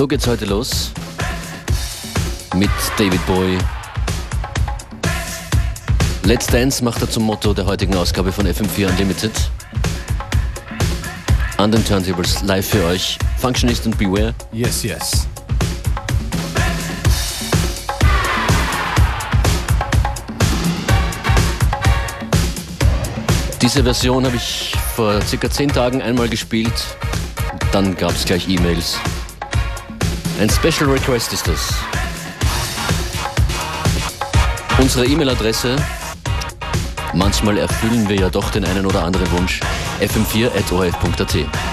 So geht's heute los mit David Bowie. Let's Dance macht er zum Motto der heutigen Ausgabe von FM4 Unlimited. An den Turntables live für euch. Functionist und Beware. Yes, yes. Diese Version habe ich vor circa zehn Tagen einmal gespielt. Dann gab es gleich E-Mails. Ein Special Request ist das. Unsere E-Mail-Adresse. Manchmal erfüllen wir ja doch den einen oder anderen Wunsch. fm4.orf.at.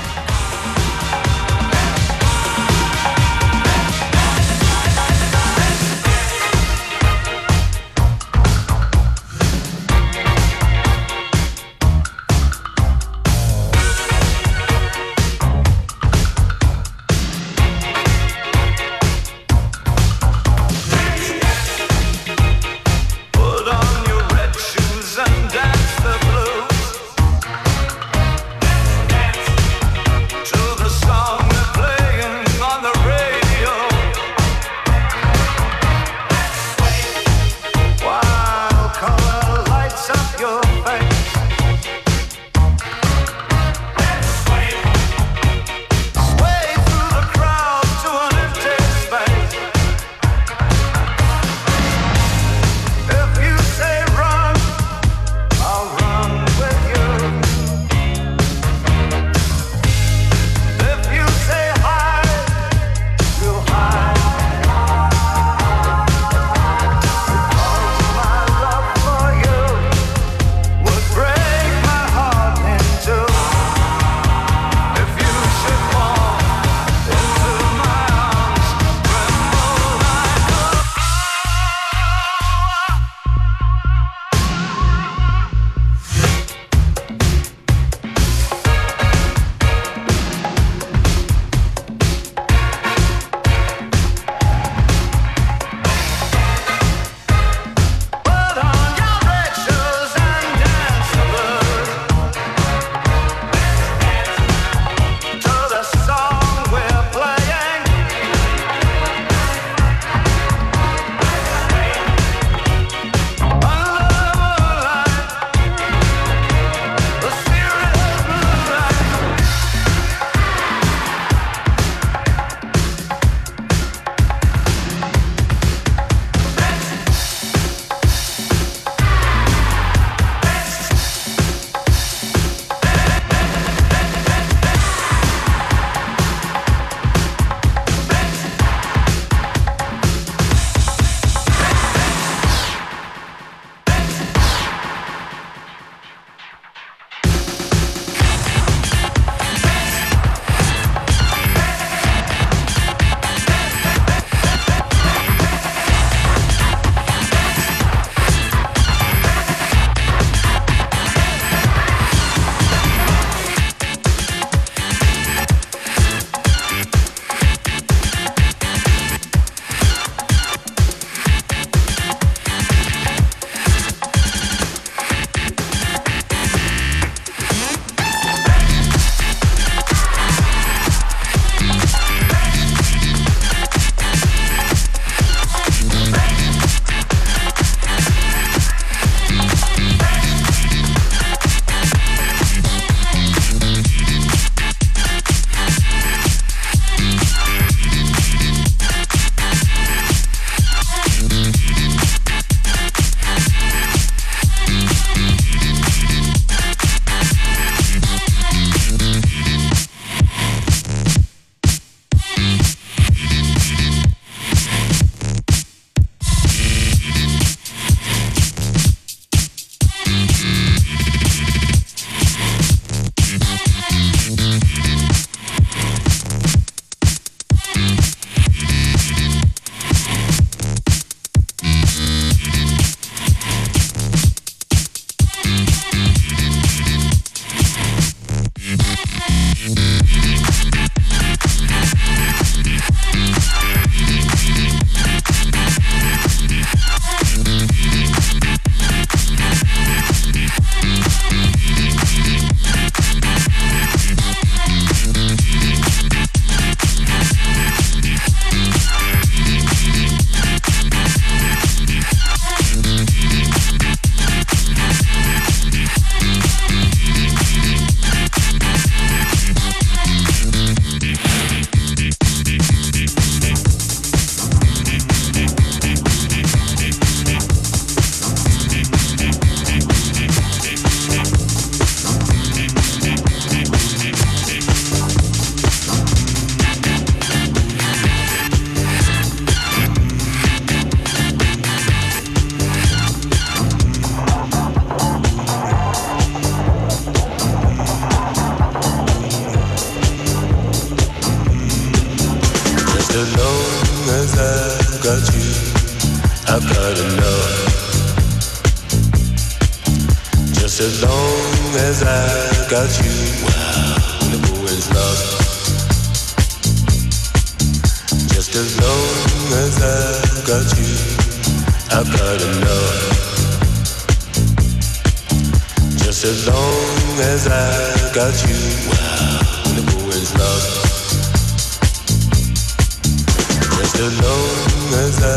Just long as I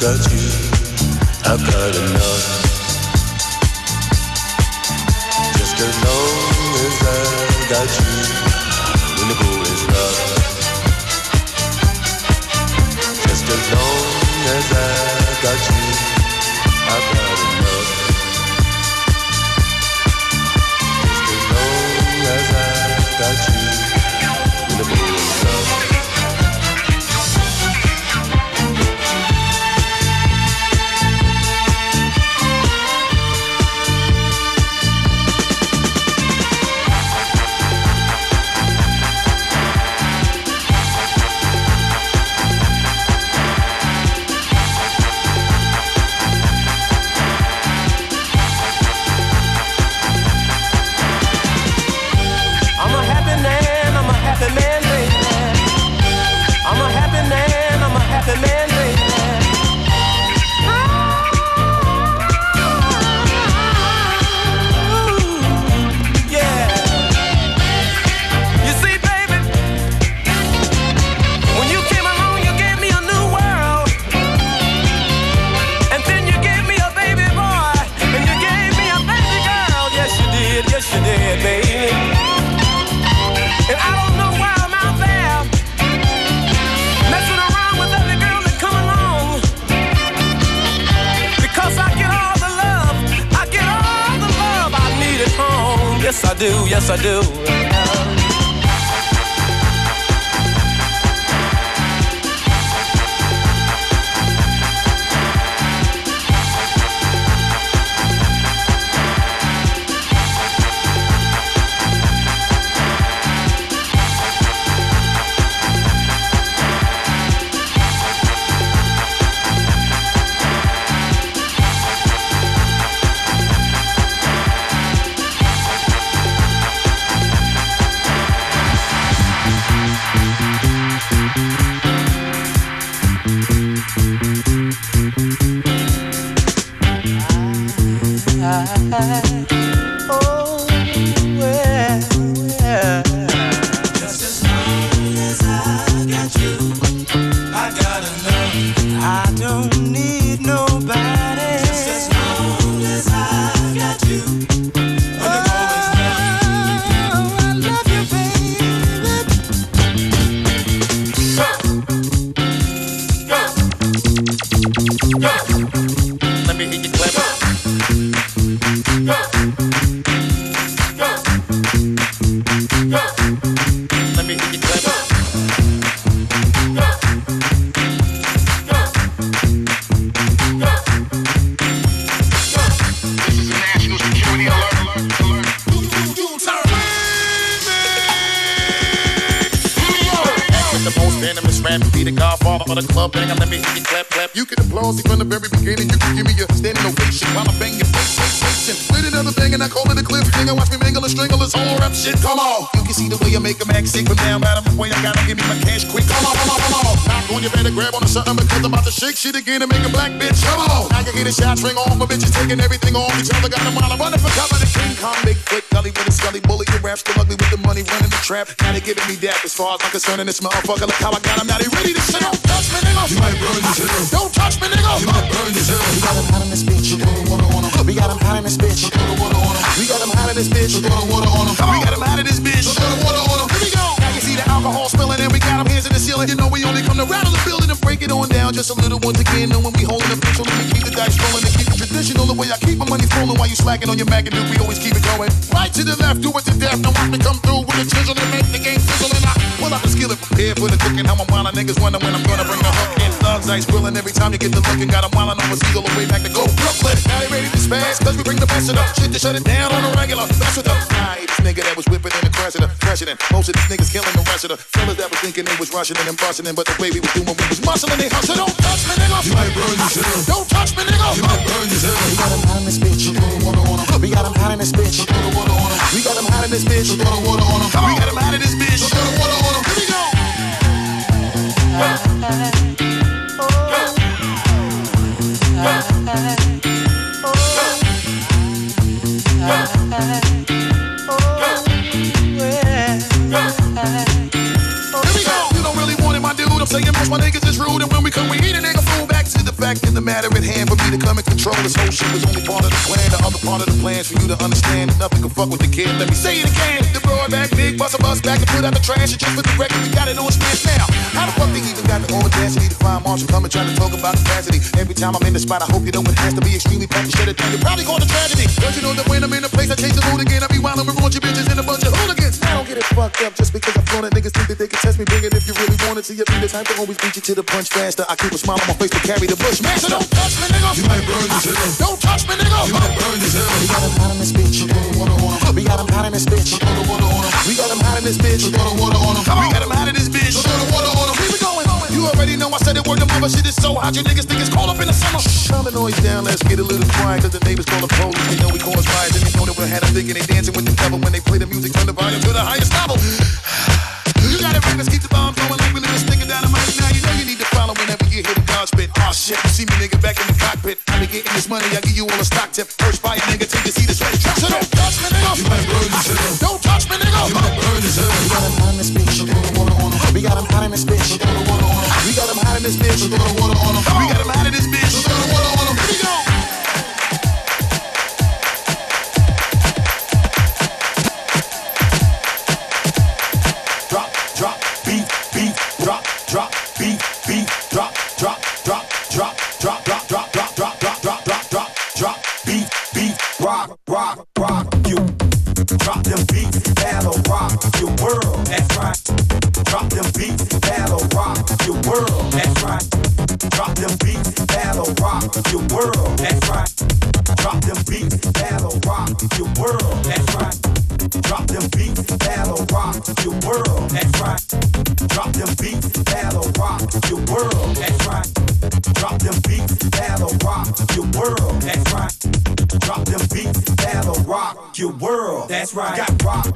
got you, I've got enough. as long as I got you. Just as long as I got you, shit again to make a black bitch. Come on. I can get a shot ring on, my bitches taking everything off each other. Got them while I'm running for cover. The King Kong, Bigfoot, gully with a scully bully. Your rap still ugly with the money running the trap. Now they giving me dap as far as I'm concerned. And this motherfucker, look how I got him. Now they ready to shit. Don't touch me, nigga. You might burn this hell. Don't touch me, nigga. You might burn this hell. We got him hot in this bitch. We got him hot in this bitch. We got him hot in this bitch. We got him hot in this bitch. Here we go. Now you see the alcohol spilling and we got him hands in the ceiling. You know we only come to rattle the building and break it on down just a little once again. Knowing we holding the pencil and we keep the dice rolling and keep it traditional. The way I keep my money flowing while you slacking on your Mac and we always keep it going. Right to the left, do it to death. Now watch me come through with a chisel and make the game sizzle. And I pull out the skillet prepared for the cooking. How I'm wild niggas wonder when I'm gonna bring the hook in. Thugs ice grilling every time you get the look and got them wildin' on a all the way back to go Brooklyn. Now they ready to spaz, cause we bring the best of the shit to shut it down on a regular. That's with the high nigga that was whipping in the president, president. Most of these niggas killing the rest of the fellas that was thinking they was rushing and busting in, but the way we was doing, we was muscling, they hustle. Don't touch me, nigga. You might burn yourself. Don't touch me, nigga. You might burn yourself. We got them hot in this bitch. We got them hot in this bitch. We got them hot in this bitch. We got them hot in this bitch. Here we go. Saying most my niggas is rude, and when we come, we eat a nigga fool. Back to the fact in the matter at hand for me to come and control this whole shit was only part of the plan. The other part of the plans for you to understand nothing can fuck with the kid. Let me say it again. The broad back, big bust a bus back and put out the trash. And just put the record, we got it on smash now. How the fuck they even got the audacity to find Marshall coming trying to talk about capacity? Every time I'm in the spot, I hope you know it has to be extremely packed. Down. You probably call it tragedy. Don't you know that when I'm in a place, I change the mood again. I be wildin' with raunchy bitches and a bunch of hooligans. I don't get it fucked up just because I'm flown. Niggas think that they can test me. Bring it if you really want it. See, you be the type to always beat you to the punch faster. I keep a smile on my face to carry the bush. Man, so don't touch me, nigga. You might burn yourself. Don't touch me, nigga. You might burn yourself. We got them hot in this bitch. We got them hot in this bitch. We got them hot in this bitch. We got them hot in this bitch. Keep it going. You already know I said it word the mother shit is so hot. You niggas think it's cold up in the summer. Turn the noise down, let's get a little quiet. Cause the neighbors call the police. They know we cause riots. And they know that we're had them thinking they dancing with the devil. When they play the music, turn the volume to the highest level. You got it right, let's keep the bomb going like we live in sticking down the mic. Now you know you need to follow whenever you hear the gun spit. Oh ah, shit, you see me nigga back in the cockpit. I be getting this money, I give you all a stock tip. First buy a nigga till you see the sweat drop. So don't touch me, nigga. You might burn yourself. Don't touch me, nigga. You might burn yourself. We got them hot in this bitch. We got them hot in this bitch. We got them hot in this bitch. We got them hot in this bitch. Rock, rock, you. Drop them beats, that'll rock your world. That's right. Drop them beats, that'll rock your world. That's right. Drop them beats, that'll rock your world. That's right. Drop them beats, that'll rock your world. That's them beats, that'll rock your world. That's right. Drop them beats, that'll rock your world. That's right. Drop them beats, that'll rock your world. That's right. Drop them beats, that'll rock your world. That's right. Got rock.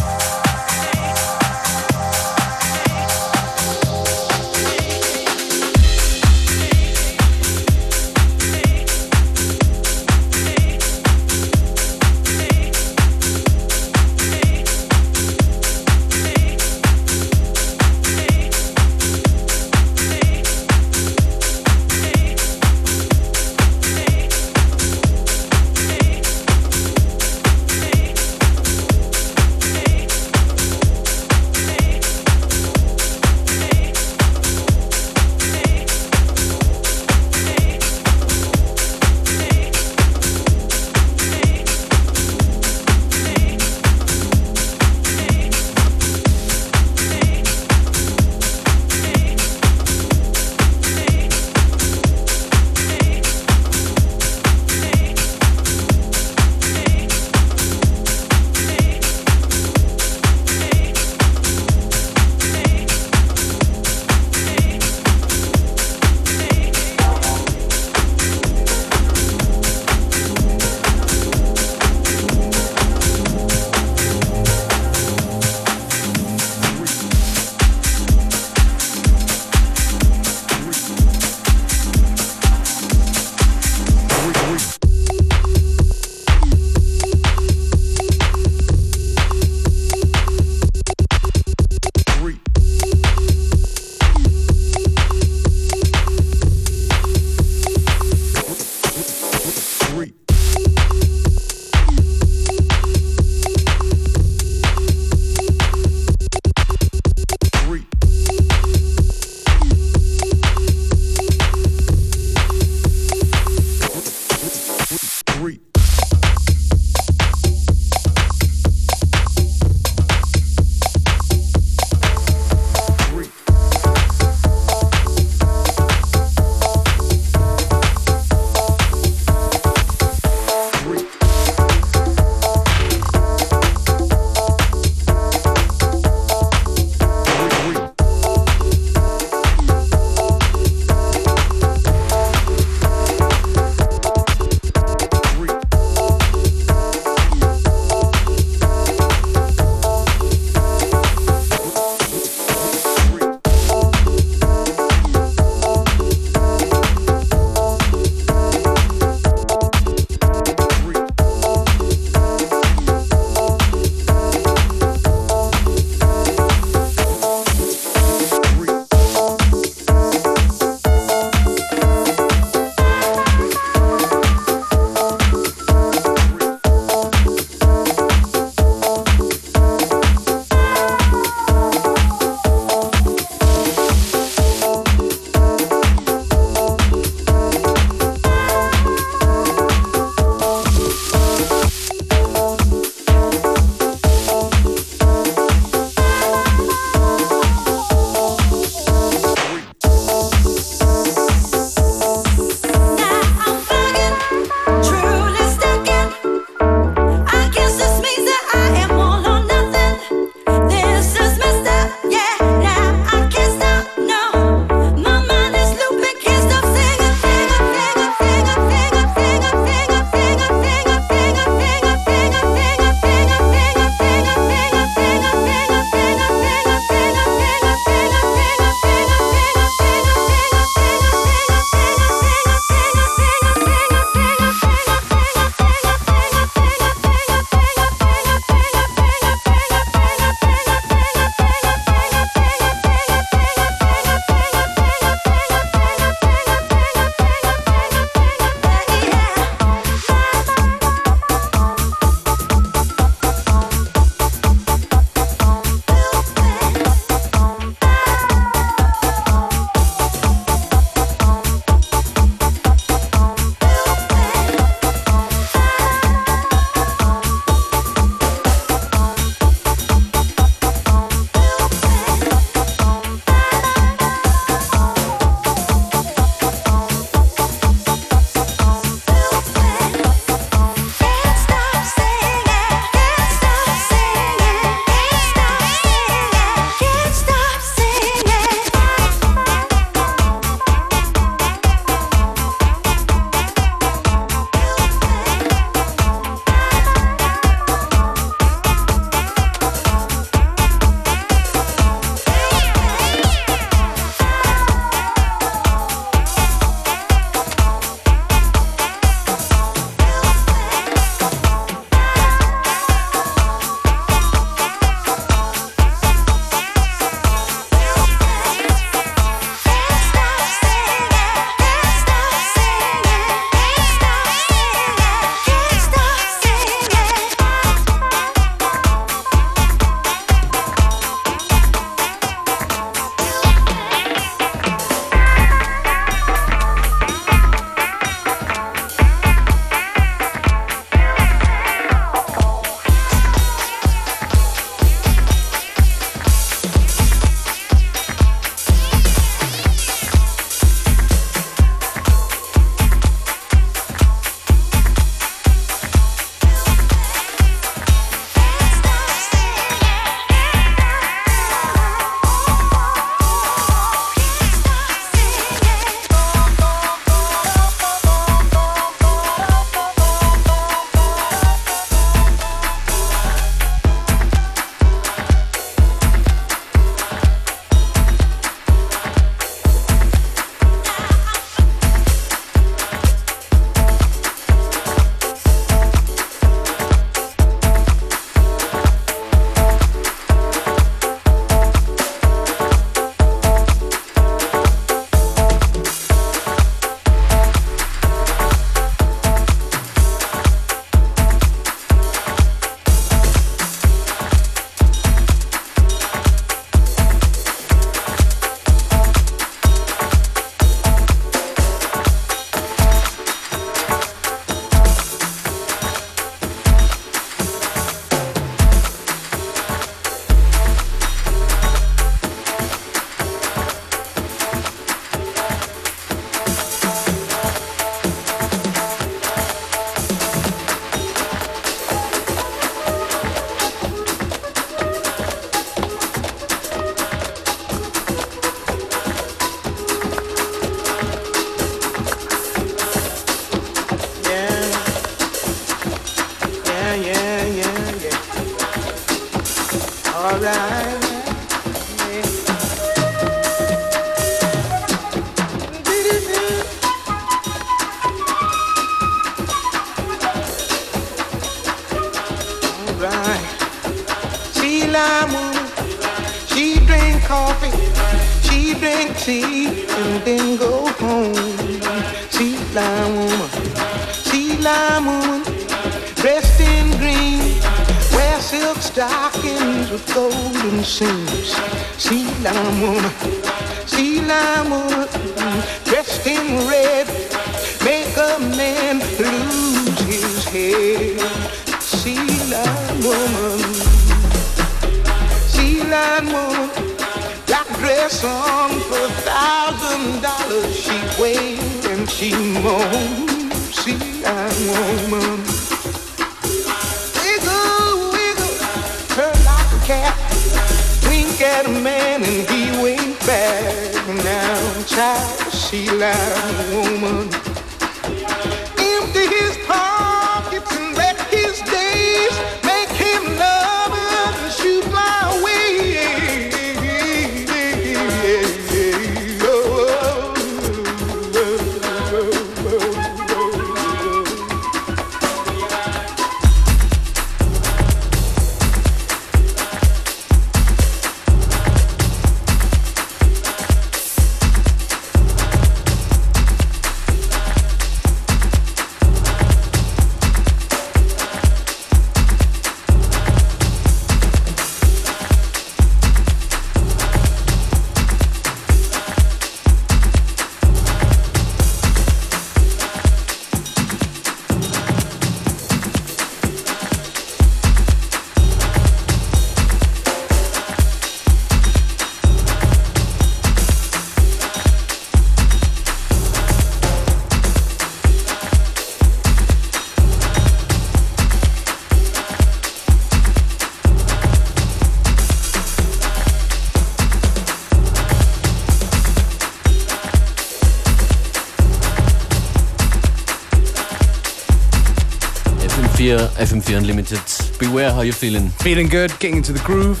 Unlimited. Beware how you're feeling. Feeling good, getting into the groove.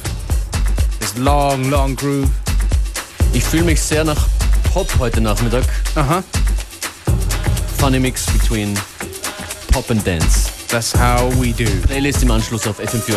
This long, long groove. Ich fühle mich sehr nach Pop heute Nachmittag. Aha. Funny mix between Pop and Dance. That's how we do. Playlist im Anschluss auf fm 4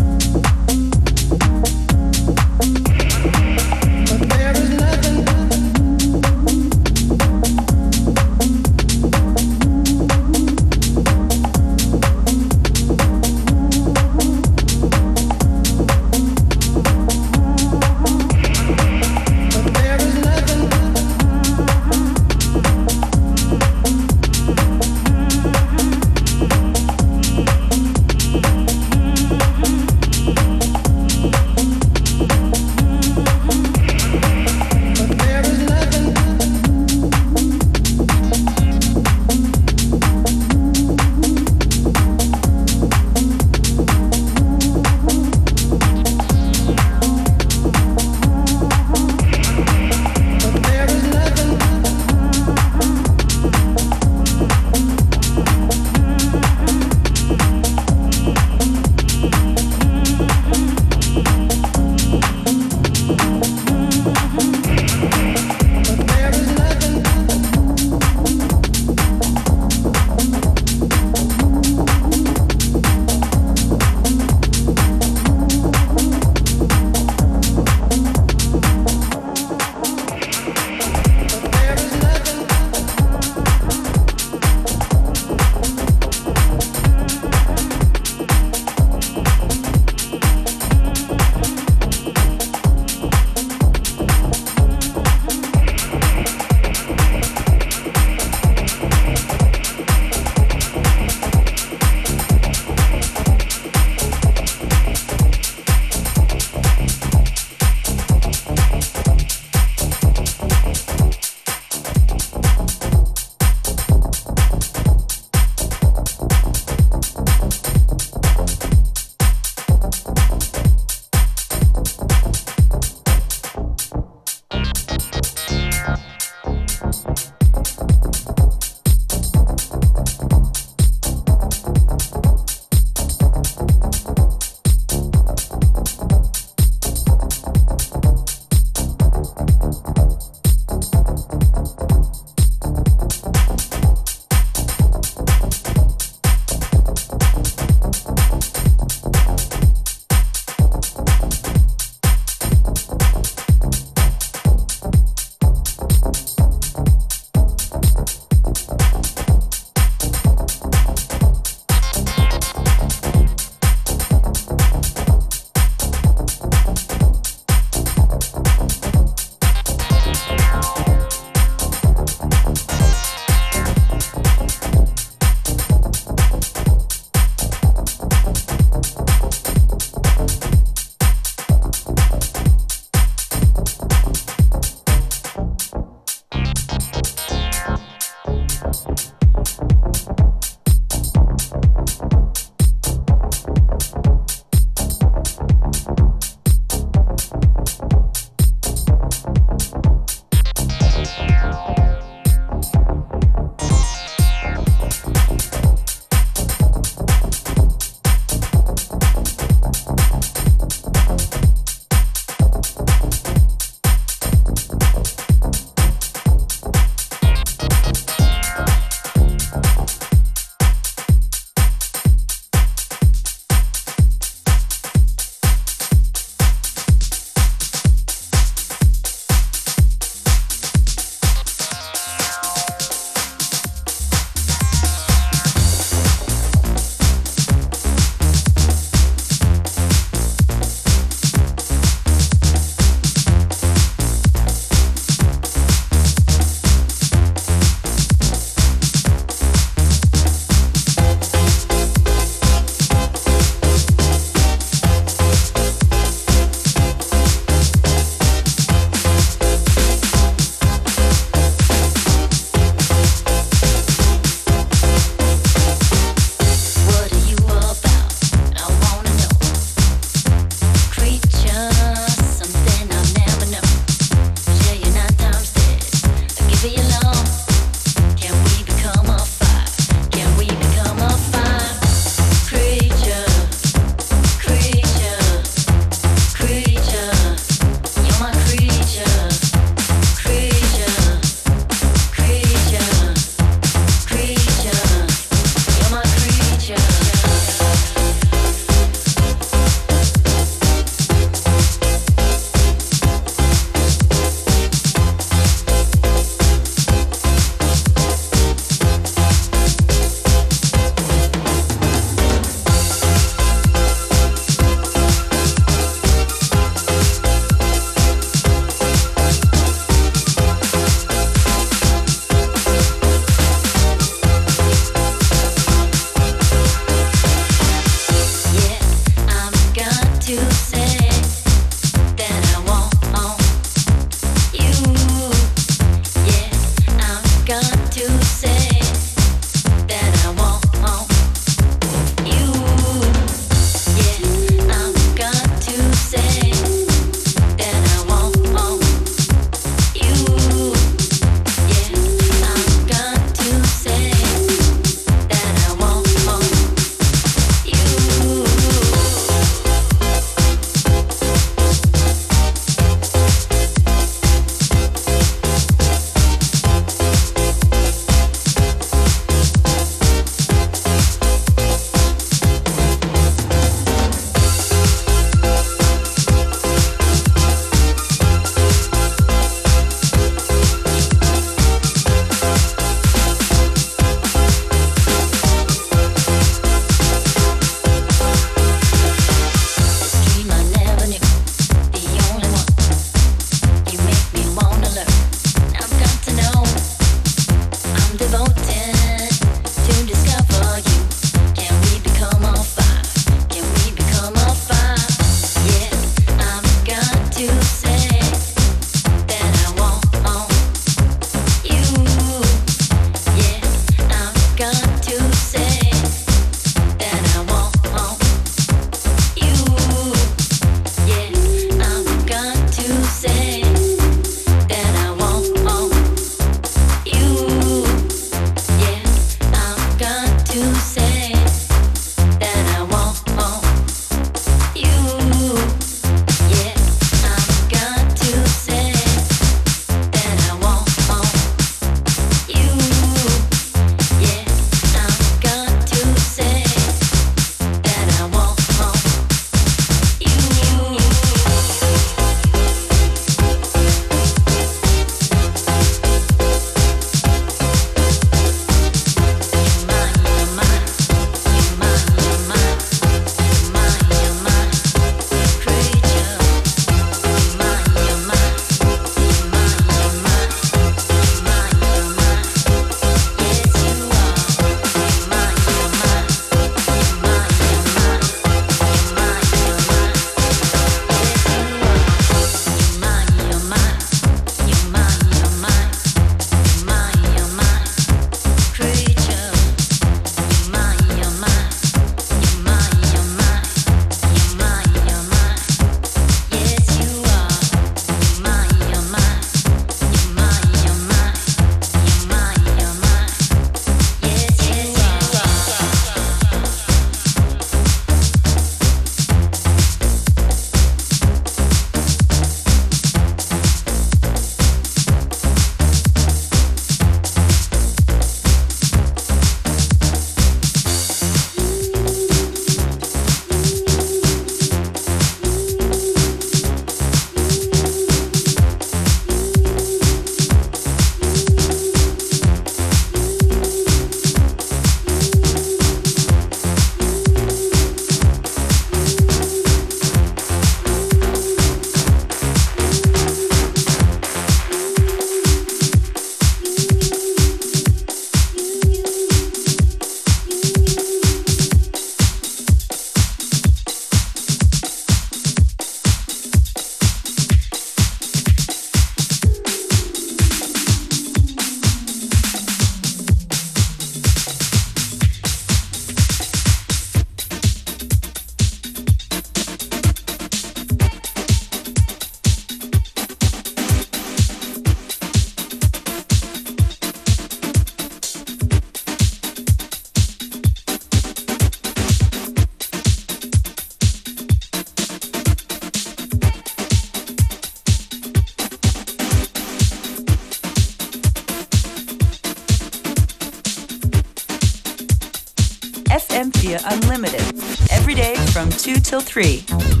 2 till 3.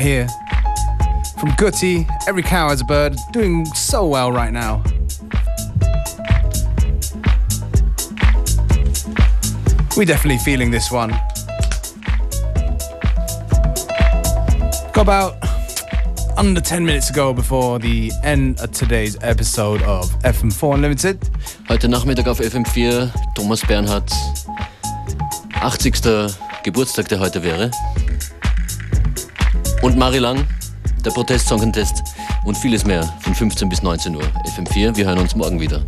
Right here from Gutty. Every cow has a bird. Doing so well right now. We're definitely feeling this one. Got about under 10 minutes ago before the end of today's episode of FM4 Unlimited. Heute Nachmittag auf FM4 Thomas Bernhard, 80. Geburtstag, der heute wäre. Und Mari Lang, der Protest-Song-Contest und vieles mehr von 15 bis 19 Uhr. FM4, wir hören uns morgen wieder.